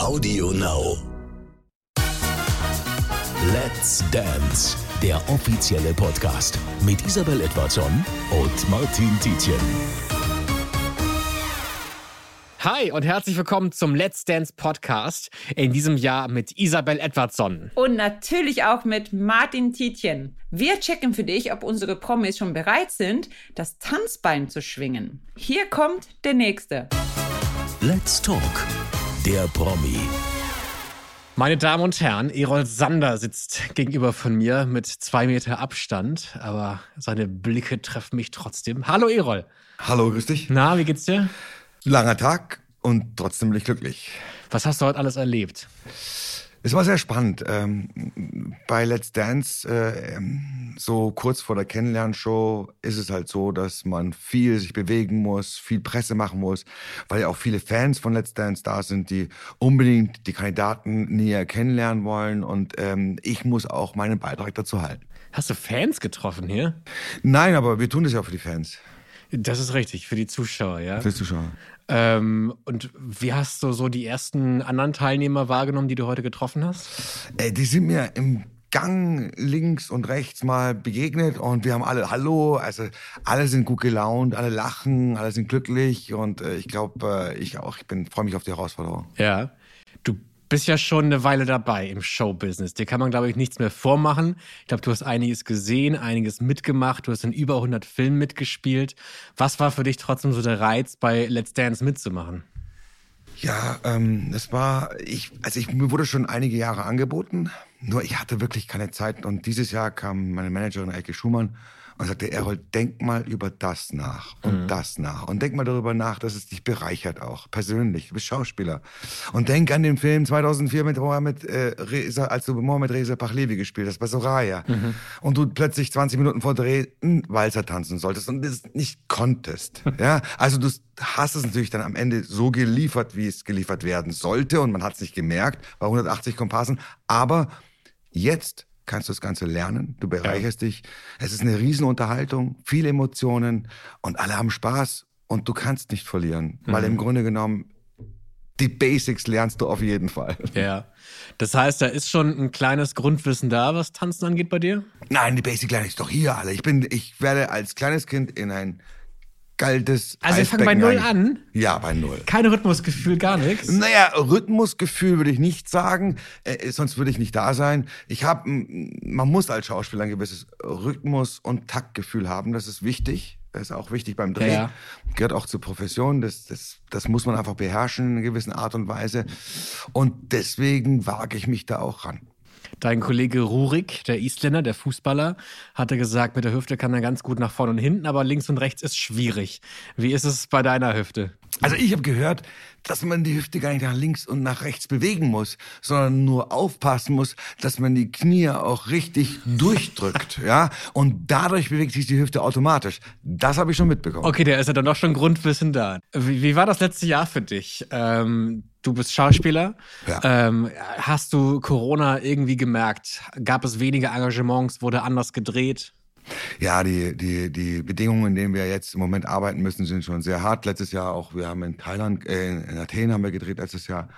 Audio Now. Let's Dance, der offizielle Podcast mit Isabel Edwardson und Martin Tietjen. Hi und herzlich willkommen zum Let's Dance Podcast. In diesem Jahr mit Isabel Edwardson. Und natürlich auch mit Martin Tietjen. Wir checken für dich, ob unsere Promis schon bereit sind, das Tanzbein zu schwingen. Hier kommt der nächste. Let's Talk, der Promi. Meine Damen und Herren, Erol Sander sitzt gegenüber von mir mit zwei Meter Abstand, aber seine Blicke treffen mich trotzdem. Hallo Erol. Hallo, grüß dich. Na, wie geht's dir? Langer Tag und trotzdem bin ich glücklich. Was hast du heute alles erlebt? Es war sehr spannend. Ähm, bei Let's Dance, äh, ähm, so kurz vor der Kennenlernshow, ist es halt so, dass man viel sich bewegen muss, viel Presse machen muss, weil ja auch viele Fans von Let's Dance da sind, die unbedingt die Kandidaten näher kennenlernen wollen. Und ähm, ich muss auch meinen Beitrag dazu halten. Hast du Fans getroffen hier? Nein, aber wir tun das ja auch für die Fans. Das ist richtig, für die Zuschauer, ja. Für die Zuschauer. Ähm, und wie hast du so die ersten anderen Teilnehmer wahrgenommen, die du heute getroffen hast? Äh, die sind mir im Gang links und rechts mal begegnet und wir haben alle Hallo, also alle sind gut gelaunt, alle lachen, alle sind glücklich und äh, ich glaube, äh, ich auch, ich bin freue mich auf die Herausforderung. Ja. Du bist ja schon eine Weile dabei im Showbusiness. Dir kann man, glaube ich, nichts mehr vormachen. Ich glaube, du hast einiges gesehen, einiges mitgemacht. Du hast in über 100 Filmen mitgespielt. Was war für dich trotzdem so der Reiz, bei Let's Dance mitzumachen? Ja, ähm, es war, ich, also ich, mir wurde schon einige Jahre angeboten, nur ich hatte wirklich keine Zeit. Und dieses Jahr kam meine Managerin Elke Schumann und sagte, Errol, denk mal über das nach und mhm. das nach. Und denk mal darüber nach, dass es dich bereichert auch, persönlich. Du bist Schauspieler. Und denk an den Film 2004 mit Mohammed, äh, Reza, als du Mohammed Reza Pachlevi gespielt hast, bei Soraya. Mhm. Und du plötzlich 20 Minuten vor Dreh einen Walzer tanzen solltest und das nicht konntest. ja, also du hast es natürlich dann am Ende so geliefert, wie es geliefert werden sollte. Und man hat es nicht gemerkt bei 180 Komparsen. Aber jetzt kannst du das Ganze lernen, du bereicherst ja. dich. Es ist eine Riesenunterhaltung, viele Emotionen und alle haben Spaß und du kannst nicht verlieren, mhm. weil im Grunde genommen die Basics lernst du auf jeden Fall. Ja. Das heißt, da ist schon ein kleines Grundwissen da, was Tanzen angeht bei dir? Nein, die Basics lerne ich doch hier alle. Ich bin, ich werde als kleines Kind in ein kaltes Also wir fangen bei Null an? Ja, bei Null. Kein Rhythmusgefühl, gar nichts? Naja, Rhythmusgefühl würde ich nicht sagen, äh, sonst würde ich nicht da sein. Ich habe, man muss als Schauspieler ein gewisses Rhythmus- und Taktgefühl haben, das ist wichtig. Das ist auch wichtig beim Dreh. Ja. Gehört auch zur Profession. Das, das, das muss man einfach beherrschen in einer gewissen Art und Weise. Und deswegen wage ich mich da auch ran. Dein Kollege Rurik, der Isländer, der Fußballer, hatte gesagt, mit der Hüfte kann er ganz gut nach vorne und hinten, aber links und rechts ist schwierig. Wie ist es bei deiner Hüfte? Also ich habe gehört, dass man die Hüfte gar nicht nach links und nach rechts bewegen muss, sondern nur aufpassen muss, dass man die Knie auch richtig durchdrückt, ja? Und dadurch bewegt sich die Hüfte automatisch. Das habe ich schon mitbekommen. Okay, der ist ja dann doch schon Grundwissen da. Wie, wie war das letzte Jahr für dich? Ähm, du bist Schauspieler. Ja. Ähm, hast du Corona irgendwie gemerkt? Gab es weniger Engagements? Wurde anders gedreht? Ja, die, die, die Bedingungen, in denen wir jetzt im Moment arbeiten müssen, sind schon sehr hart. Letztes Jahr auch, wir haben in Thailand, äh, in Athen haben wir gedreht letztes Jahr.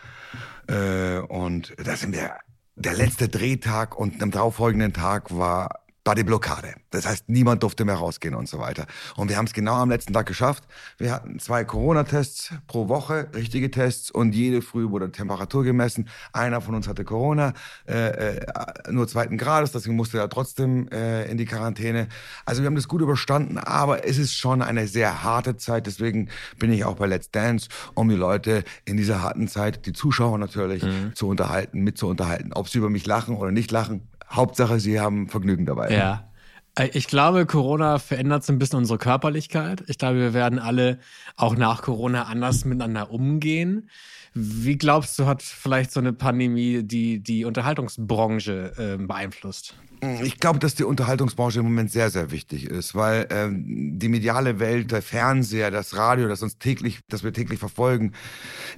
Äh, und da sind wir, der letzte Drehtag und am darauffolgenden Tag war war die Blockade. Das heißt, niemand durfte mehr rausgehen und so weiter. Und wir haben es genau am letzten Tag geschafft. Wir hatten zwei Corona-Tests pro Woche, richtige Tests, und jede Früh wurde Temperatur gemessen. Einer von uns hatte Corona, äh, äh, nur zweiten Grades, deswegen musste er trotzdem äh, in die Quarantäne. Also wir haben das gut überstanden, aber es ist schon eine sehr harte Zeit. Deswegen bin ich auch bei Let's Dance, um die Leute in dieser harten Zeit, die Zuschauer natürlich, mhm. zu unterhalten, mitzuunterhalten. Ob sie über mich lachen oder nicht lachen, Hauptsache, sie haben Vergnügen dabei. Ja. Äh, ich glaube, Corona verändert so ein bisschen unsere Körperlichkeit. Ich glaube, wir werden alle auch nach Corona anders miteinander umgehen. Wie glaubst du, hat vielleicht so eine Pandemie die, die Unterhaltungsbranche äh, beeinflusst? Ich glaube, dass die Unterhaltungsbranche im Moment sehr, sehr wichtig ist, weil ähm, die mediale Welt, der Fernseher, das Radio, das uns täglich, das wir täglich verfolgen,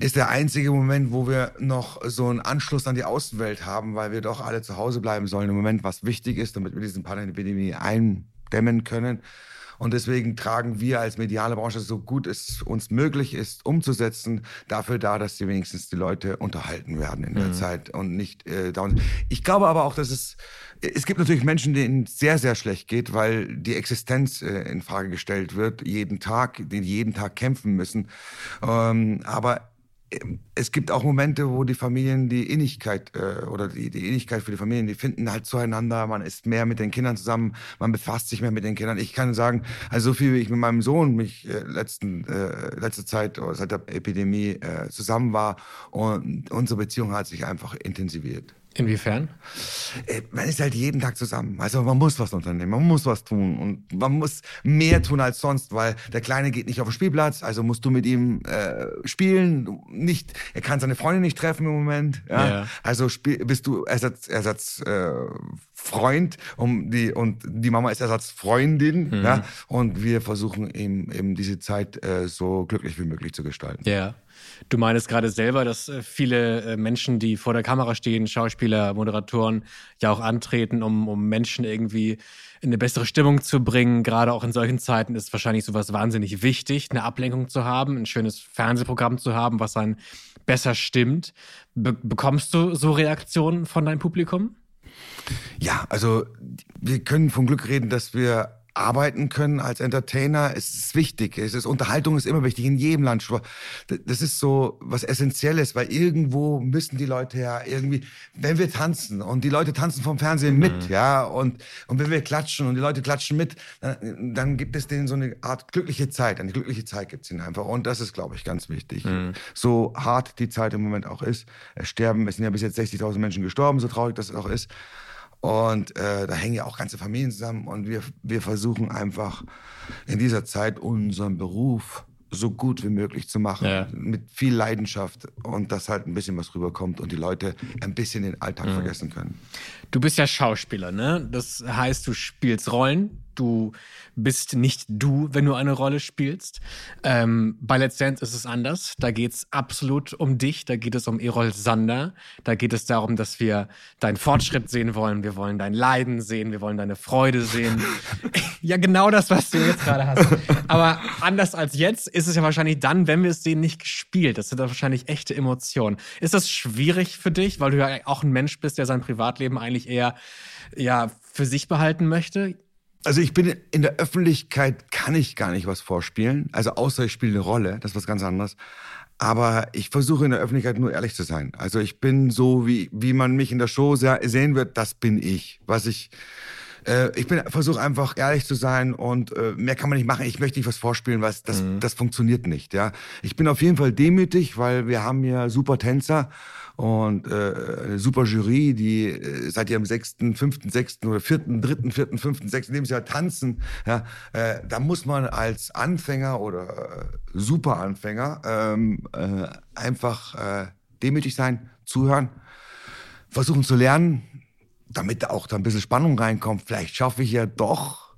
ist der einzige Moment, wo wir noch so einen Anschluss an die Außenwelt haben, weil wir doch alle zu Hause bleiben sollen im Moment, was wichtig ist, damit wir diesen Pandemie eindämmen können. Und deswegen tragen wir als mediale Branche so gut es uns möglich ist, umzusetzen, dafür da, dass die wenigstens die Leute unterhalten werden in der mhm. Zeit und nicht äh, down. Ich glaube aber auch, dass es es gibt natürlich Menschen, denen es sehr, sehr schlecht geht, weil die Existenz äh, in Frage gestellt wird, jeden Tag, die jeden Tag kämpfen müssen. Ähm, aber es gibt auch Momente, wo die Familien die Innigkeit äh, oder die, die Innigkeit für die Familien, die finden halt zueinander, man ist mehr mit den Kindern zusammen, man befasst sich mehr mit den Kindern. Ich kann sagen, also so viel wie ich mit meinem Sohn mich äh, letzten, äh, letzte Zeit oder seit der Epidemie äh, zusammen war und unsere Beziehung hat sich einfach intensiviert. Inwiefern? Äh, man ist halt jeden Tag zusammen. Also man muss was unternehmen, man muss was tun und man muss mehr tun als sonst, weil der Kleine geht nicht auf den Spielplatz, also musst du mit ihm äh, spielen. Nicht, er kann seine Freundin nicht treffen im Moment. Ja? ja. Also spiel, bist du Ersatz, Ersatz äh, Freund um die, und die Mama ist Ersatzfreundin. Mhm. Ja? Und wir versuchen eben, eben diese Zeit äh, so glücklich wie möglich zu gestalten. Ja. Du meinst gerade selber, dass äh, viele äh, Menschen, die vor der Kamera stehen, Schauspieler, Moderatoren, ja auch antreten, um, um Menschen irgendwie in eine bessere Stimmung zu bringen. Gerade auch in solchen Zeiten ist wahrscheinlich sowas wahnsinnig wichtig, eine Ablenkung zu haben, ein schönes Fernsehprogramm zu haben, was einen besser stimmt. Be bekommst du so Reaktionen von deinem Publikum? Ja, also wir können vom Glück reden, dass wir arbeiten können als Entertainer. Es ist wichtig. Es ist, Unterhaltung ist immer wichtig in jedem Land. Das ist so was Essentielles, weil irgendwo müssen die Leute ja irgendwie, wenn wir tanzen und die Leute tanzen vom Fernsehen mit, mhm. ja, und, und wenn wir klatschen und die Leute klatschen mit, dann, dann gibt es denen so eine Art glückliche Zeit. Eine glückliche Zeit gibt es ihnen einfach. Und das ist, glaube ich, ganz wichtig. Mhm. So hart die Zeit im Moment auch ist. Es sterben, es sind ja bis jetzt 60.000 Menschen gestorben, so traurig das auch ist. Und äh, da hängen ja auch ganze Familien zusammen. Und wir, wir versuchen einfach in dieser Zeit unseren Beruf so gut wie möglich zu machen. Ja. Mit viel Leidenschaft und dass halt ein bisschen was rüberkommt und die Leute ein bisschen den Alltag mhm. vergessen können. Du bist ja Schauspieler, ne? Das heißt, du spielst Rollen, du bist nicht du, wenn du eine Rolle spielst. Ähm, bei Let's Dance ist es anders. Da geht es absolut um dich. Da geht es um Erol Sander. Da geht es darum, dass wir deinen Fortschritt sehen wollen. Wir wollen dein Leiden sehen. Wir wollen deine Freude sehen. ja, genau das, was du jetzt gerade hast. Aber anders als jetzt ist es ja wahrscheinlich dann, wenn wir es sehen, nicht gespielt. Das sind dann wahrscheinlich echte Emotionen. Ist das schwierig für dich, weil du ja auch ein Mensch bist, der sein Privatleben eigentlich eher ja, für sich behalten möchte? Also ich bin in der Öffentlichkeit, kann ich gar nicht was vorspielen. Also außer ich spiele eine Rolle, das ist was ganz anderes. Aber ich versuche in der Öffentlichkeit nur ehrlich zu sein. Also ich bin so, wie, wie man mich in der Show sehen wird, das bin ich. Was ich, äh, ich bin versuche einfach ehrlich zu sein und äh, mehr kann man nicht machen. Ich möchte nicht was vorspielen, was das, mhm. das funktioniert nicht. Ja, ich bin auf jeden Fall demütig, weil wir haben hier super Tänzer und äh, eine super Jury, die äh, seit ihrem sechsten, fünften, sechsten oder vierten, dritten, vierten, fünften, sechsten Lebensjahr tanzen. Ja, äh, da muss man als Anfänger oder äh, Superanfänger ähm, äh, einfach äh, demütig sein, zuhören, versuchen zu lernen, damit auch da ein bisschen Spannung reinkommt. Vielleicht schaffe ich ja doch,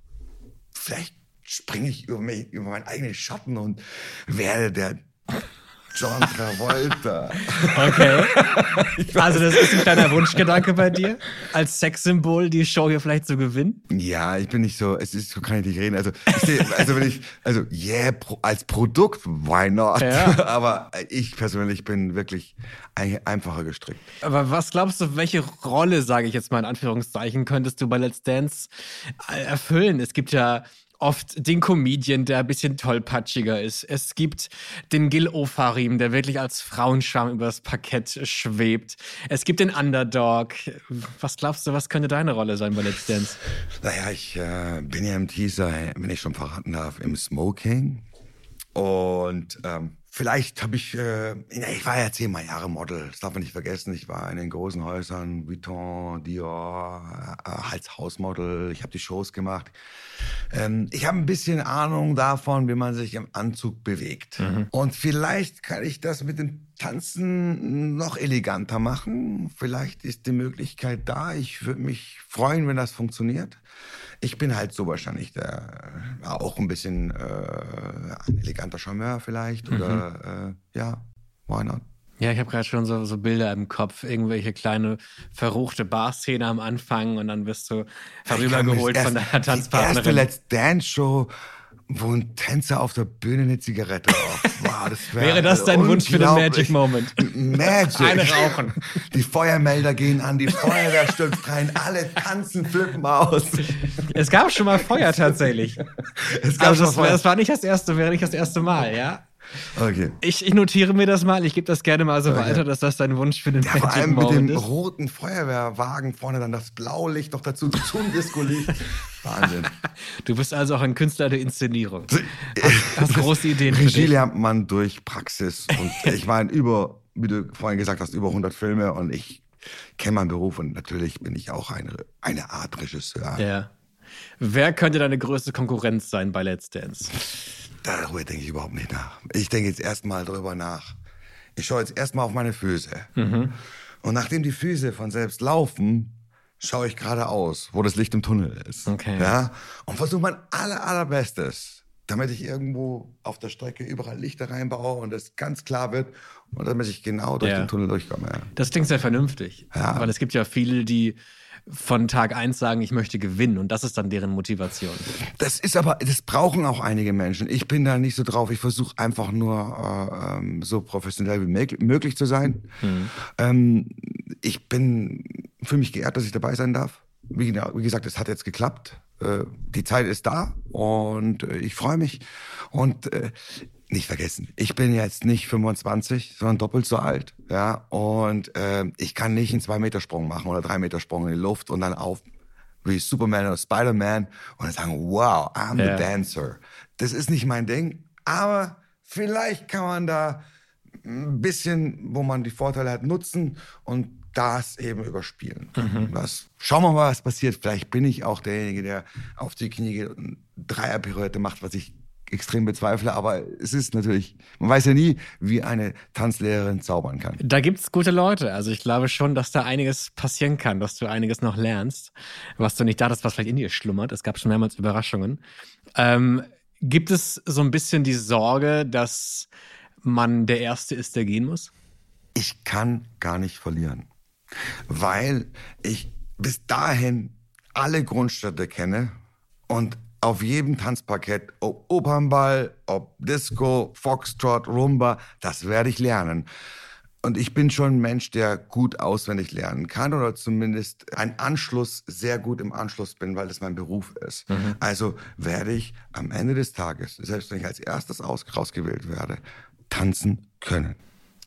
vielleicht springe ich über, mich, über meinen eigenen Schatten und werde der John Travolta. Okay. Also das ist ein kleiner Wunschgedanke bei dir, als Sexsymbol die Show hier vielleicht zu gewinnen? Ja, ich bin nicht so, es ist, so kann ich nicht reden. Also, ich also wenn ich, also yeah, pro, als Produkt, why not? Ja. Aber ich persönlich bin wirklich einfacher gestrickt. Aber was glaubst du, welche Rolle, sage ich jetzt mal in Anführungszeichen, könntest du bei Let's Dance erfüllen? Es gibt ja oft den Comedian, der ein bisschen tollpatschiger ist. Es gibt den Gil Ofarim, der wirklich als Frauenschwarm übers Parkett schwebt. Es gibt den Underdog. Was glaubst du, was könnte deine Rolle sein bei Let's Dance? Naja, ich äh, bin ja im Teaser, wenn ich schon verraten darf, im Smoking. Und ähm, Vielleicht habe ich, äh, ich war ja zehnmal Jahre Model, das darf man nicht vergessen. Ich war in den großen Häusern, Vuitton, Dior, äh, als Hausmodel. Ich habe die Shows gemacht. Ähm, ich habe ein bisschen Ahnung davon, wie man sich im Anzug bewegt. Mhm. Und vielleicht kann ich das mit dem Tanzen noch eleganter machen. Vielleicht ist die Möglichkeit da. Ich würde mich freuen, wenn das funktioniert. Ich bin halt so wahrscheinlich der, auch ein bisschen äh, ein eleganter Charmeur vielleicht. Mhm. Oder äh, ja, why not? Ja, ich habe gerade schon so, so Bilder im Kopf, irgendwelche kleine verruchte Barszene am Anfang und dann wirst du vorübergeholt von deiner Tanzpartnerin. Die erste Let's Dance Show wo ein Tänzer auf der Bühne eine Zigarette raucht. Wow, das wär Wäre das dein Wunsch für den Magic Moment? Magic. Eine rauchen. Die Feuermelder gehen an, die Feuerwehr stürzt rein, alle tanzen, flippen aus. Es gab schon mal Feuer tatsächlich. Es gab Also schon das, Feuer. das war nicht das erste, wäre nicht das erste Mal, ja? Okay. Ich, ich notiere mir das mal, ich gebe das gerne mal so Okay. weiter, dass das dein Wunsch für den Ja, vor Magic allem mit Moment dem ist. roten Feuerwehrwagen vorne dann das Blaulicht noch dazu zum Disco-Licht. Wahnsinn. Du bist also auch ein Künstler der Inszenierung. Hast große Ideen Regie lernt man durch Praxis. Und ich meine, über, wie du vorhin gesagt hast, über 100 Filme und ich kenne meinen Beruf und natürlich bin ich auch eine, eine Art Regisseur. Ja. Wer könnte deine größte Konkurrenz sein bei Let's Dance? Darüber denke ich überhaupt nicht nach. Ich denke jetzt erstmal drüber nach. Ich schaue jetzt erstmal auf meine Füße. Mhm. Und nachdem die Füße von selbst laufen, schaue ich geradeaus, wo das Licht im Tunnel ist. Okay. Ja? Und versuche mein aller, allerbestes, damit ich irgendwo auf der Strecke überall Lichter reinbaue und es ganz klar wird und damit ich genau durch Ja. den Tunnel durchkomme. Ja. Das klingt sehr vernünftig. Ja. Weil es gibt ja viele, die von Tag eins sagen, ich möchte gewinnen und das ist dann deren Motivation. Das ist aber, das brauchen auch einige Menschen. Ich bin da nicht so drauf. Ich versuche einfach nur äh, ähm, so professionell wie möglich, zu sein. Ähm, ich bin für mich geehrt, dass ich dabei sein darf. Wie, wie gesagt, es hat jetzt geklappt. Äh, die Zeit ist da und äh, ich freue mich. Und äh, nicht vergessen, ich bin jetzt nicht 25, sondern doppelt so alt. Ja, und äh, ich kann nicht einen Zwei-Meter-Sprung machen oder Drei-Meter-Sprung in die Luft und dann auf wie Superman oder Spider-Man und dann sagen, wow, I'm Ja. the dancer. Das ist nicht mein Ding, aber vielleicht kann man da ein bisschen, wo man die Vorteile hat, nutzen und das eben überspielen. Das, schauen wir mal, was passiert. Vielleicht bin ich auch derjenige, der auf die Knie geht und Dreierpirouette macht, was ich extrem bezweifle, aber es ist natürlich, man weiß ja nie, wie eine Tanzlehrerin zaubern kann. Da gibt's gute Leute. Also ich glaube schon, dass da einiges passieren kann, dass du einiges noch lernst, was du nicht dachtest, was vielleicht in dir schlummert. Es gab schon mehrmals Überraschungen. Ähm, gibt es so ein bisschen die Sorge, dass man der Erste ist, der gehen muss? ich kann gar nicht verlieren, weil ich bis dahin alle Grundstädte kenne und auf jedem Tanzparkett, ob Opernball, ob Disco, Foxtrot, Rumba, das werde ich lernen. Und ich bin schon ein Mensch, der gut auswendig lernen kann oder zumindest ein Anschluss, sehr gut im Anschluss bin, weil das mein Beruf ist. Also werde ich am Ende des Tages, selbst wenn ich als erstes aus, rausgewählt werde, tanzen können.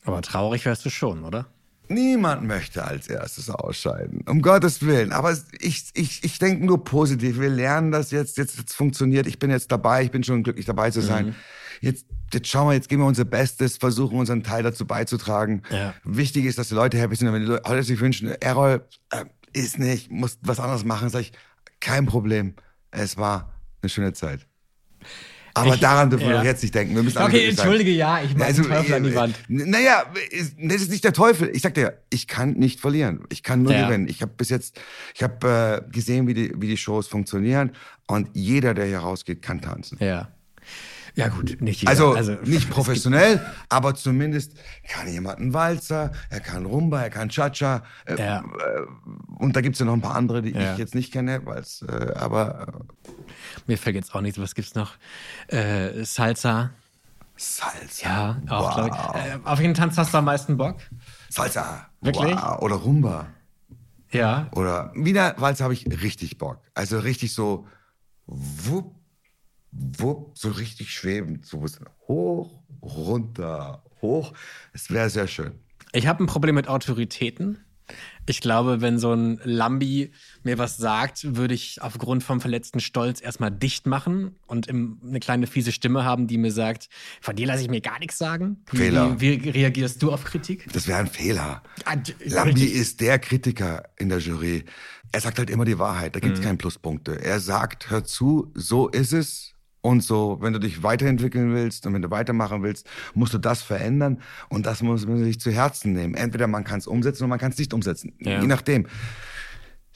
Aber traurig wärst du schon, oder? Niemand möchte als erstes ausscheiden. Um Gottes Willen. Aber ich, ich, ich denke nur positiv. Wir lernen das jetzt. Jetzt, jetzt funktioniert. Ich bin jetzt dabei. Ich bin schon glücklich dabei zu sein. Jetzt, jetzt schauen wir, jetzt geben wir unser Bestes, versuchen unseren Teil dazu beizutragen. Ja. Wichtig ist, dass die Leute happy sind. Und wenn die Leute sich wünschen, Errol, äh, ist nicht, muss was anderes machen, sag ich, kein Problem. Es war eine schöne Zeit. Aber Ich- daran dürfen wir ja. doch jetzt nicht denken. Wir müssen Okay, entschuldige, ja, ich mache Also, den Teufel an die äh, Wand. Naja, ist- das ist nicht der Teufel. Ich sag dir, ich kann nicht verlieren. Ich kann nur Ja. gewinnen. Ich habe bis jetzt, ich habe äh, gesehen, wie die, wie die Shows funktionieren und jeder, der hier rausgeht, kann tanzen. Ja. Ja, gut, nicht jeder. Also, nicht professionell, aber zumindest kann jemand einen Walzer, er kann Rumba, er kann Cha-Cha. Äh, Ja. äh, und da gibt's ja noch ein paar andere, die Ja. ich jetzt nicht kenne, weil's, äh, aber äh, Mir fällt jetzt auch nichts. Was gibt's noch? Äh, Salsa. Salsa. Ja, auch, wow. ich. Äh, auf welchen Tanz hast du am meisten Bock? Salsa. Wirklich? Wow. Oder Rumba. Ja. Oder wieder Walzer habe ich richtig Bock. Also richtig so wupp, wupp, so richtig schwebend. So ein bisschen hoch, runter, hoch. Es wäre sehr schön. Ich habe ein Problem mit Autoritäten. Ich glaube, wenn so ein Lambi mir was sagt, würde ich aufgrund vom verletzten Stolz erstmal dicht machen und im, eine kleine fiese Stimme haben, die mir sagt, von dir lasse ich mir gar nichts sagen. Wie, Fehler. Wie, wie reagierst du auf Kritik? Das wäre ein Fehler. Ah, Lambi ist der Kritiker in der Jury. Er sagt halt immer die Wahrheit. Da gibt es keine Pluspunkte. Er sagt, hör zu, so ist es. Und so, wenn du dich weiterentwickeln willst und wenn du weitermachen willst, musst du das verändern und das muss man sich zu Herzen nehmen. Entweder man kann es umsetzen oder man kann es nicht umsetzen. Ja. Je nachdem.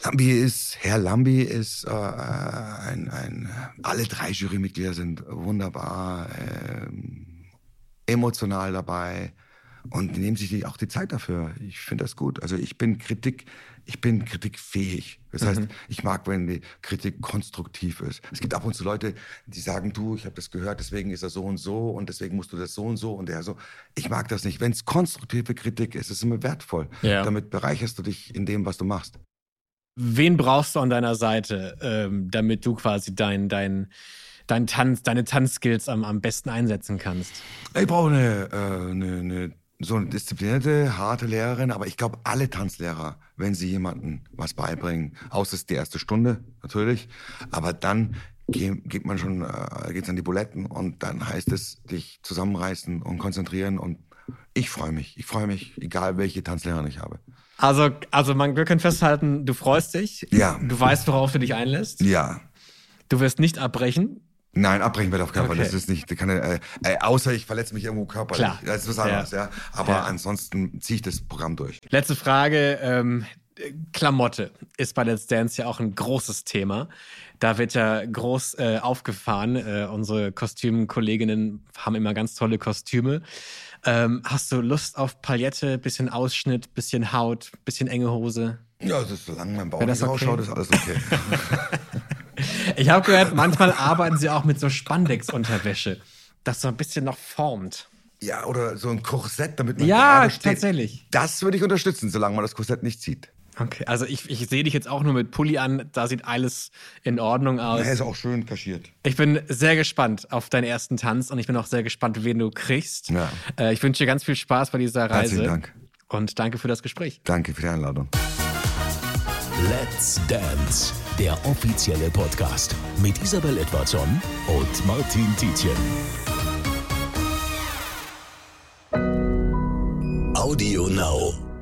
Lambi ist, Herr Lambi ist äh, ein, ein, alle drei Jurymitglieder sind wunderbar, ähm, emotional dabei und die nehmen sich auch die Zeit dafür. Ich finde das gut. Also ich bin Kritik, ich bin kritikfähig. Das heißt, Mhm. ich mag, wenn die Kritik konstruktiv ist. Es gibt ab und zu Leute, die sagen, du, ich habe das gehört, deswegen ist er so und so und deswegen musst du das so und so und der so. Ich mag das nicht. Wenn es konstruktive Kritik ist, ist es immer wertvoll. Ja. Damit bereicherst du dich in dem, was du machst. Wen brauchst du an deiner Seite, ähm, damit du quasi dein, dein, dein Tanz, deine Tanzskills am, am besten einsetzen kannst? Ich brauche eine, äh, eine, eine so eine disziplinierte, harte Lehrerin, aber ich glaube, alle Tanzlehrer, wenn sie jemandem was beibringen, außer es ist die erste Stunde natürlich, aber dann ge- geht man schon, äh, geht's an die Buletten und dann heißt es, dich zusammenreißen und konzentrieren und ich freue mich. Ich freue mich, egal welche Tanzlehrerin ich habe. Also, also man, wir können festhalten, du freust dich. Ja. Du weißt, worauf du dich einlässt. Ja. Du wirst nicht abbrechen. Nein, abbrechen wird auf keinen Fall. Okay. Das ist nicht, kann, äh, äh, außer ich verletze mich irgendwo körperlich. Klar. Das ist was anderes, ja. Ja. Aber Ja. ansonsten ziehe ich das Programm durch. Letzte Frage. Ähm, Klamotte ist bei Let's Dance ja auch ein großes Thema. Da wird ja groß äh, aufgefahren. Äh, unsere Kostümkolleginnen haben immer ganz tolle Kostüme. Ähm, hast du Lust auf Paillette, bisschen Ausschnitt, bisschen Haut, bisschen enge Hose? Ja, das ist, solange mein Bauch nicht okay? rausschaut, ist alles okay. Ich habe gehört, manchmal arbeiten sie auch mit so Spandex-Unterwäsche, das so ein bisschen noch formt. Ja, oder so ein Korsett, damit man Ja, tatsächlich. Das würde ich unterstützen, solange man das Korsett nicht zieht. Okay, also ich, ich sehe dich jetzt auch nur mit Pulli an, da sieht alles in Ordnung aus. Er ist auch schön kaschiert. Ich bin sehr gespannt auf deinen ersten Tanz und ich bin auch sehr gespannt, wen du kriegst. Ja. Äh, ich wünsche dir ganz viel Spaß bei dieser Reise. Herzlichen Dank. Und danke für das Gespräch. Danke für die Einladung. Let's Dance, der offizielle Podcast mit Isabel Edwardson und Martin Tietjen. Audio Now.